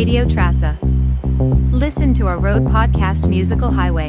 Radio Trassa. Listen to our road podcast Musical Highway.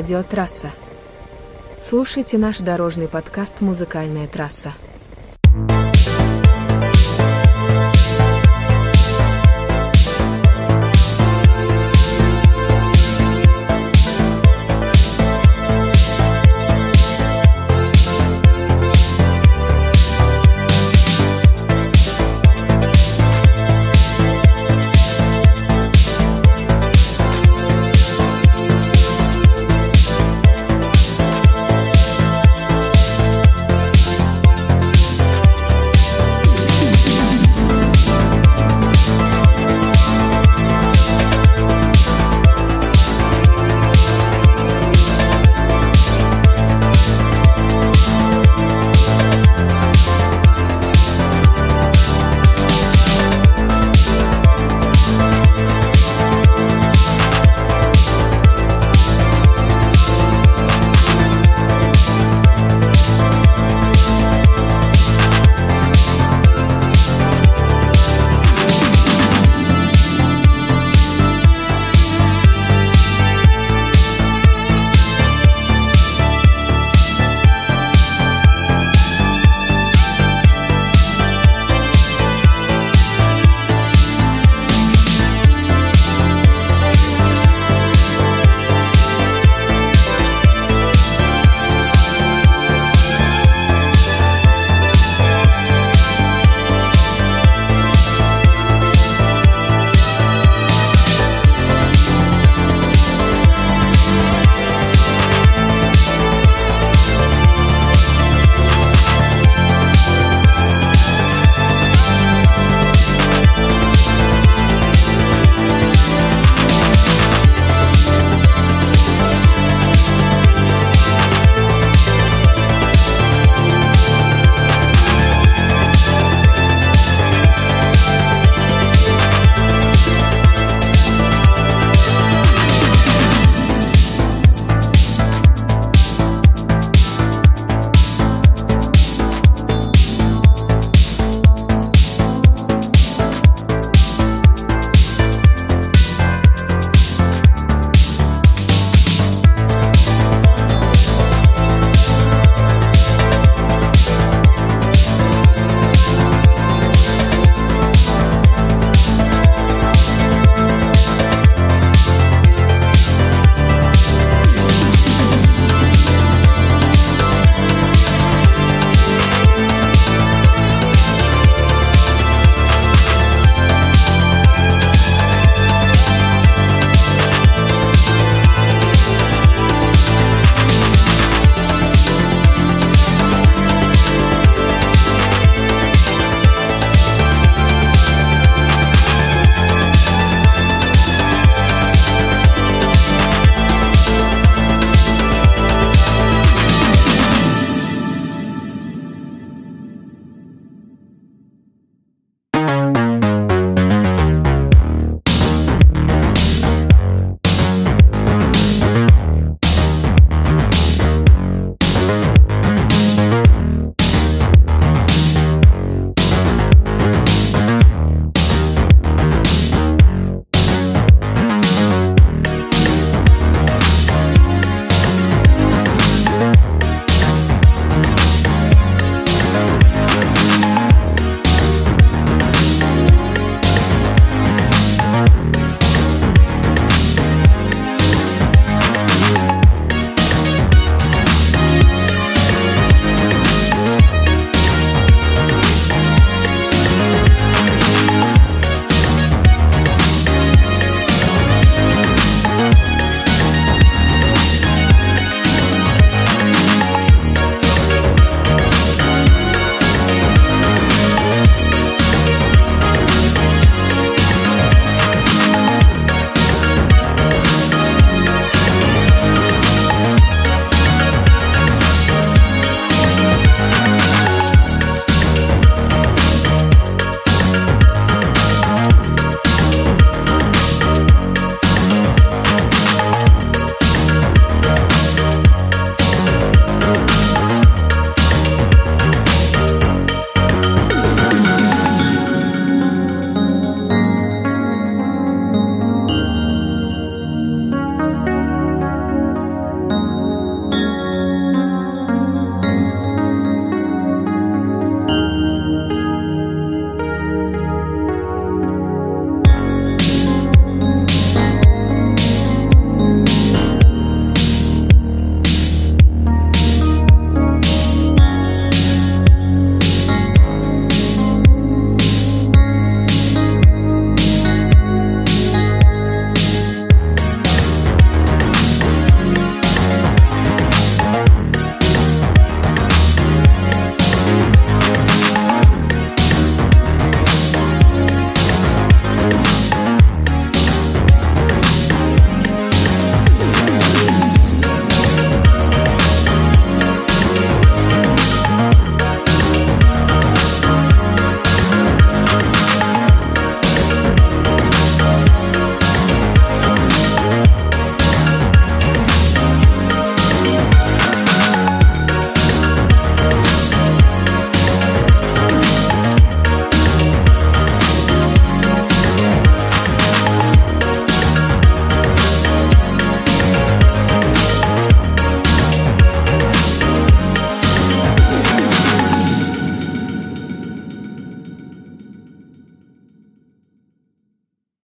Радио Трасса. Слушайте наш дорожный подкаст «Музыкальная трасса».